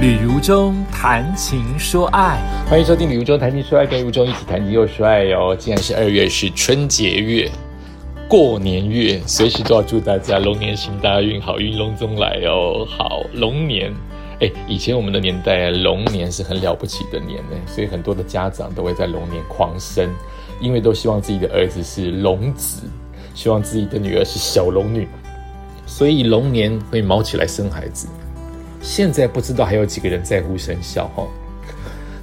旅如中谈情说爱，欢迎收听《旅如中谈情说爱》，跟如中一起谈情又说爱哟。既然是二月，是春节月、过年月，随时都要祝大家龙年行大运，好运龙中来哦。好，龙年，哎，以前我们的年代，龙年是很了不起的年呢，所以很多的家长都会在龙年狂生，因为都希望自己的儿子是龙子，希望自己的女儿是小龙女，所以龙年会毛起来生孩子。现在不知道还有几个人在乎生肖哈，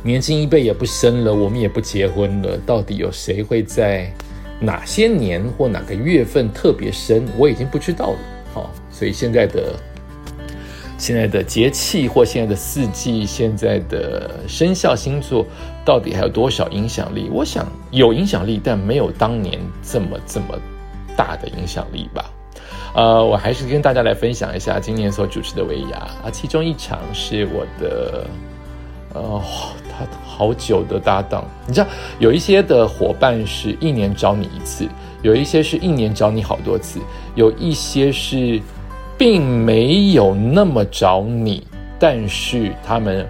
年轻一辈也不生了，我们也不结婚了，到底有谁会在哪些年或哪个月份特别生？我已经不知道了。好，所以现在的现在的节气或现在的四季，现在的生肖星座到底还有多少影响力？我想有影响力，但没有当年这么这么大的影响力吧。呃，我还是跟大家来分享一下今年所主持的维亚啊，其中一场是我的呃，他好久的搭档。你知道，有一些的伙伴是一年找你一次，有一些是一年找你好多次，有一些是并没有那么找你，但是他们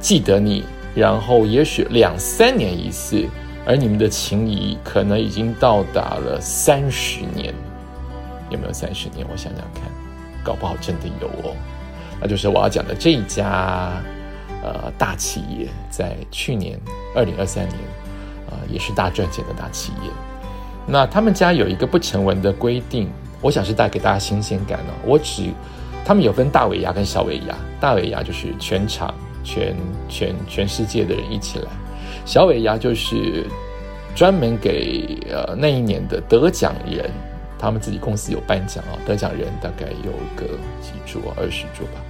记得你，然后也许两三年一次，而你们的情谊可能已经到达了三十年。有没有三十年？我想想看，搞不好真的有哦。那就是我要讲的这一家呃大企业，在去年二零二三年啊，也是大赚钱的大企业。那他们家有一个不成文的规定，我想是带给大家新鲜感哦。我只他们有分大尾牙跟小尾牙，大尾牙就是全场全全全世界的人一起来，小尾牙就是专门给呃那一年的得奖人。他们自己公司有颁奖啊，得奖人大概有个几桌，二十桌吧，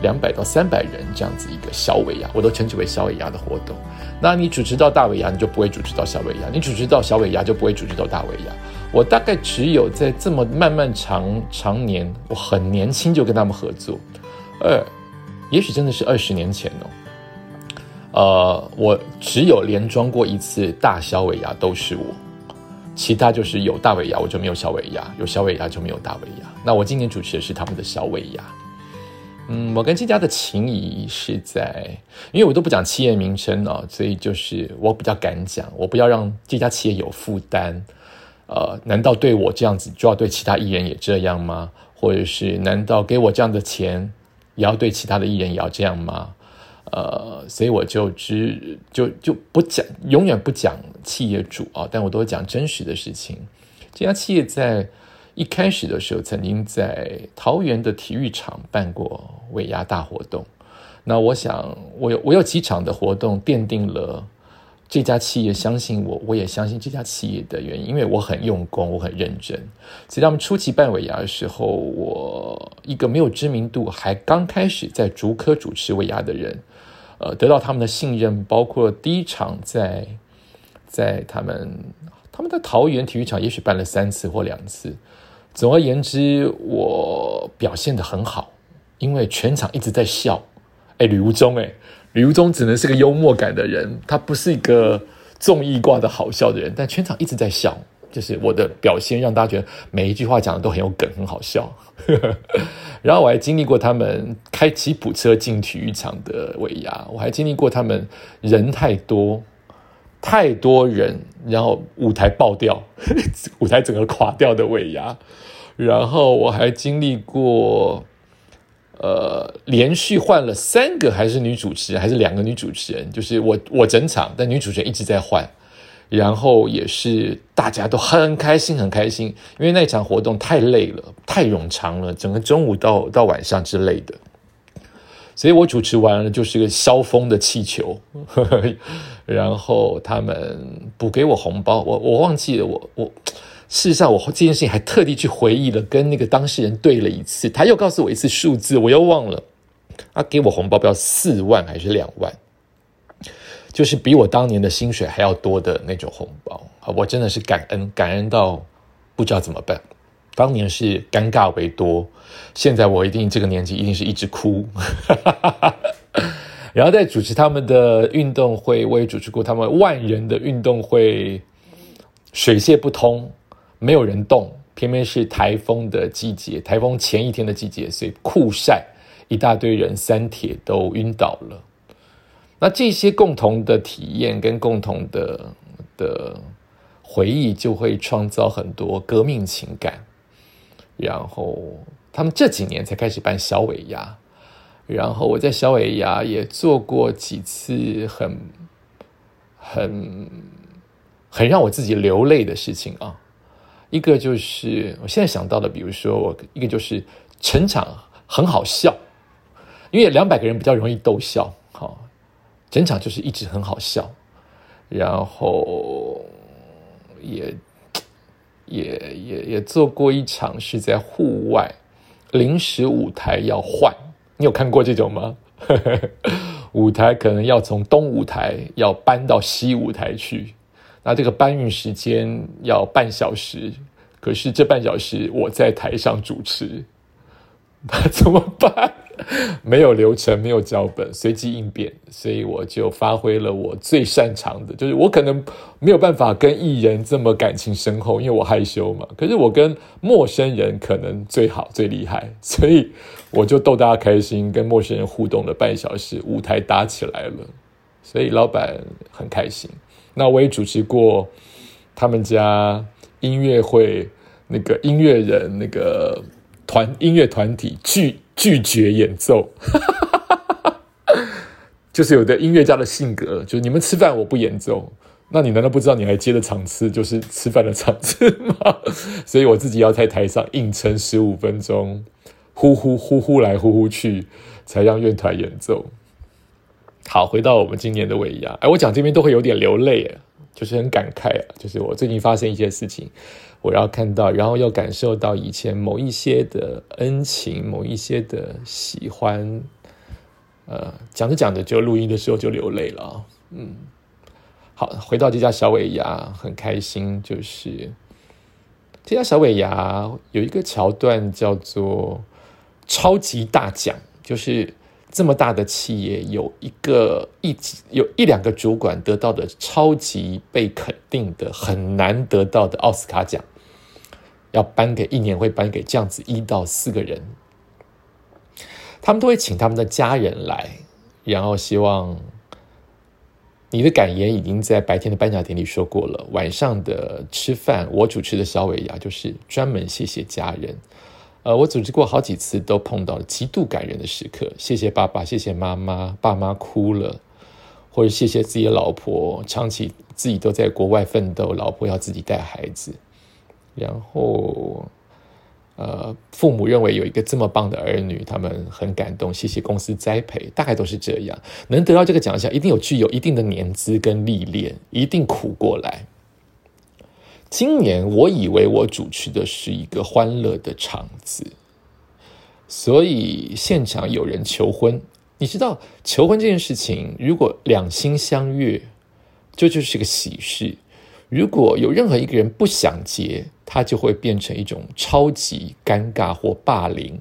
两百到三百人这样子一个小尾牙，我都称之为小尾牙的活动。那你主持到大尾牙，你就不会主持到小尾牙；你主持到小尾牙，就不会主持到大尾牙。我大概只有在这么漫漫长长年，我很年轻就跟他们合作，二，也许真的是二十年前哦。呃，我只有连装过一次大小尾牙，都是我。其他就是有大尾牙，我就没有小尾牙；有小尾牙就没有大尾牙。那我今年主持的是他们的小尾牙。嗯，我跟这家的情谊是在，因为我都不讲企业名称哦，所以就是我比较敢讲，我不要让这家企业有负担。呃，难道对我这样子就要对其他艺人也这样吗？或者是难道给我这样的钱，也要对其他的艺人也要这样吗？呃，所以我就只就就不讲，永远不讲企业主啊，但我都讲真实的事情。这家企业在一开始的时候，曾经在桃园的体育场办过尾牙大活动。那我想，我有我有几场的活动，奠定了这家企业相信我，我也相信这家企业的原因，因为我很用功，我很认真。所以他们初期办尾牙的时候，我一个没有知名度，还刚开始在竹科主持尾牙的人。呃，得到他们的信任，包括第一场在在他们他们的桃园体育场，也许办了三次或两次。总而言之，我表现的很好，因为全场一直在笑。哎，吕无中，哎，吕无中只能是个幽默感的人，他不是一个综艺挂的好笑的人，但全场一直在笑。就是我的表现让大家觉得每一句话讲的都很有梗，很好笑。然后我还经历过他们开吉普车进体育场的尾牙，我还经历过他们人太多、太多人，然后舞台爆掉，舞台整个垮掉的尾牙。然后我还经历过，呃，连续换了三个还是女主持人，还是两个女主持人，就是我我整场，但女主持人一直在换。然后也是大家都很开心，很开心，因为那场活动太累了，太冗长了，整个中午到到晚上之类的，所以我主持完了就是个消风的气球，然后他们补给我红包，我我忘记了，我我事实上我这件事情还特地去回忆了，跟那个当事人对了一次，他又告诉我一次数字，我又忘了，他给我红包不要四万还是两万？就是比我当年的薪水还要多的那种红包！我真的是感恩，感恩到不知道怎么办。当年是尴尬为多，现在我一定这个年纪一定是一直哭。然后在主持他们的运动会，我也主持过他们万人的运动会，水泄不通，没有人动，偏偏是台风的季节，台风前一天的季节，所以酷晒。一大堆人三铁都晕倒了。那这些共同的体验跟共同的的回忆，就会创造很多革命情感。然后他们这几年才开始办小尾牙，然后我在小尾牙也做过几次很很很让我自己流泪的事情啊。一个就是我现在想到的，比如说我一个就是成场很好笑，因为两百个人比较容易逗笑，好，整场就是一直很好笑，然后也也也也做过一场是在户外，临时舞台要换，你有看过这种吗？舞台可能要从东舞台要搬到西舞台去。那这个搬运时间要半小时，可是这半小时我在台上主持，那怎么办？没有流程，没有脚本，随机应变，所以我就发挥了我最擅长的，就是我可能没有办法跟艺人这么感情深厚，因为我害羞嘛。可是我跟陌生人可能最好最厉害，所以我就逗大家开心，跟陌生人互动了半小时，舞台搭起来了，所以老板很开心。那我也主持过他们家音乐会，那个音乐人那个团音乐团体拒拒绝演奏，就是有的音乐家的性格，就是你们吃饭我不演奏，那你难道不知道你还接的场次就是吃饭的场次吗？所以我自己要在台上硬撑十五分钟，呼呼呼呼来呼呼去，才让乐团演奏。好，回到我们今年的尾牙，哎，我讲这边都会有点流泪，就是很感慨啊，就是我最近发生一些事情，我要看到，然后要感受到以前某一些的恩情，某一些的喜欢，呃，讲着讲着就录音的时候就流泪了，嗯，好，回到这家小尾牙，很开心，就是这家小尾牙有一个桥段叫做超级大奖，就是。这么大的企业，有一个一有一两个主管得到的超级被肯定的、很难得到的奥斯卡奖，要颁给一年会颁给这样子一到四个人，他们都会请他们的家人来，然后希望你的感言已经在白天的颁奖典礼说过了，晚上的吃饭我主持的小尾牙就是专门谢谢家人。呃，我组织过好几次，都碰到了极度感人的时刻。谢谢爸爸，谢谢妈妈，爸妈哭了，或者谢谢自己的老婆，长期自己都在国外奋斗，老婆要自己带孩子。然后，呃，父母认为有一个这么棒的儿女，他们很感动，谢谢公司栽培，大概都是这样。能得到这个奖项，一定有具有一定的年资跟历练，一定苦过来。今年我以为我主持的是一个欢乐的场子，所以现场有人求婚。你知道求婚这件事情，如果两心相悦，这就是个喜事；如果有任何一个人不想结，它就会变成一种超级尴尬或霸凌。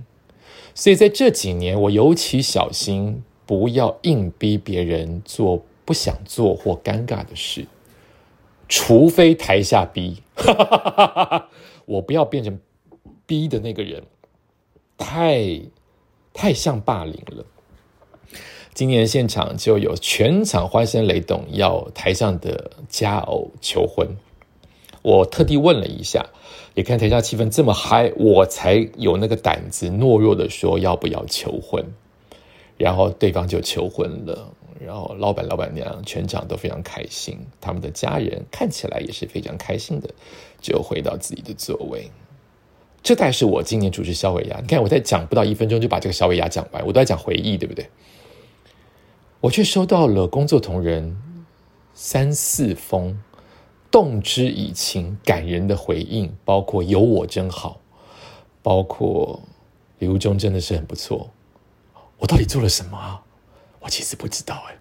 所以在这几年，我尤其小心，不要硬逼别人做不想做或尴尬的事。除非台下逼，我不要变成逼的那个人，太太像霸凌了。今年现场就有全场欢声雷动，要台上的佳偶求婚。我特地问了一下，也看台下气氛这么嗨，我才有那个胆子懦弱的说要不要求婚，然后对方就求婚了。然后老板、老板娘全场都非常开心，他们的家人看起来也是非常开心的，就回到自己的座位。这大概是我今年主持小尾牙。你看我在讲不到一分钟就把这个小尾牙讲完，我都在讲回忆，对不对？我却收到了工作同仁三四封动之以情、感人的回应，包括有我真好，包括刘忠真的是很不错。我到底做了什么？我其实不知道哎，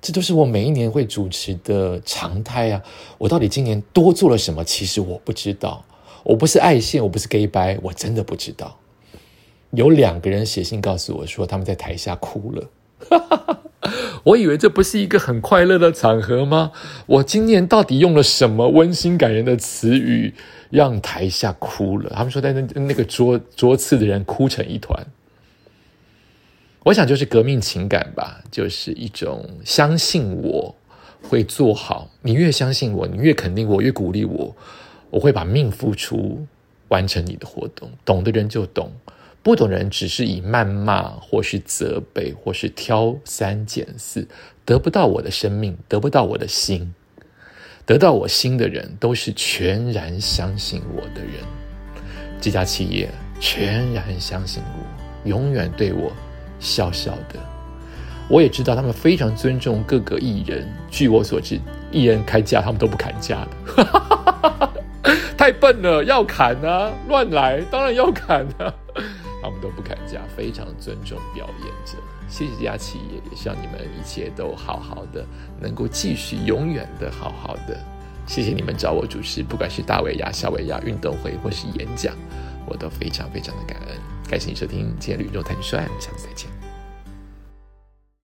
这都是我每一年会主持的常态啊。我到底今年多做了什么？其实我不知道。我不是爱线，我不是 gay 白，我真的不知道。有两个人写信告诉我说他们在台下哭了。我以为这不是一个很快乐的场合吗？我今年到底用了什么温馨感人的词语让台下哭了？他们说在那那个桌桌次的人哭成一团。我想就是革命情感吧，就是一种相信我会做好。你越相信我，你越肯定我，越鼓励我，我会把命付出，完成你的活动。懂的人就懂，不懂的人只是以谩骂，或是责备，或是挑三拣四，得不到我的生命，得不到我的心。得到我心的人，都是全然相信我的人。这家企业全然相信我，永远对我。笑笑的，我也知道他们非常尊重各个艺人。据我所知，艺人开价他们都不砍价的，太笨了，要砍啊，乱来，当然要砍啊，他们都不砍价，非常尊重表演者。谢谢这家企业，也希望你们一切都好好的，能够继续永远的好好的。谢谢你们找我主持，不管是大尾牙、小尾牙、运动会或是演讲，我都非常非常的感恩。感谢你收听今天的宇宙谈帅，下次再见。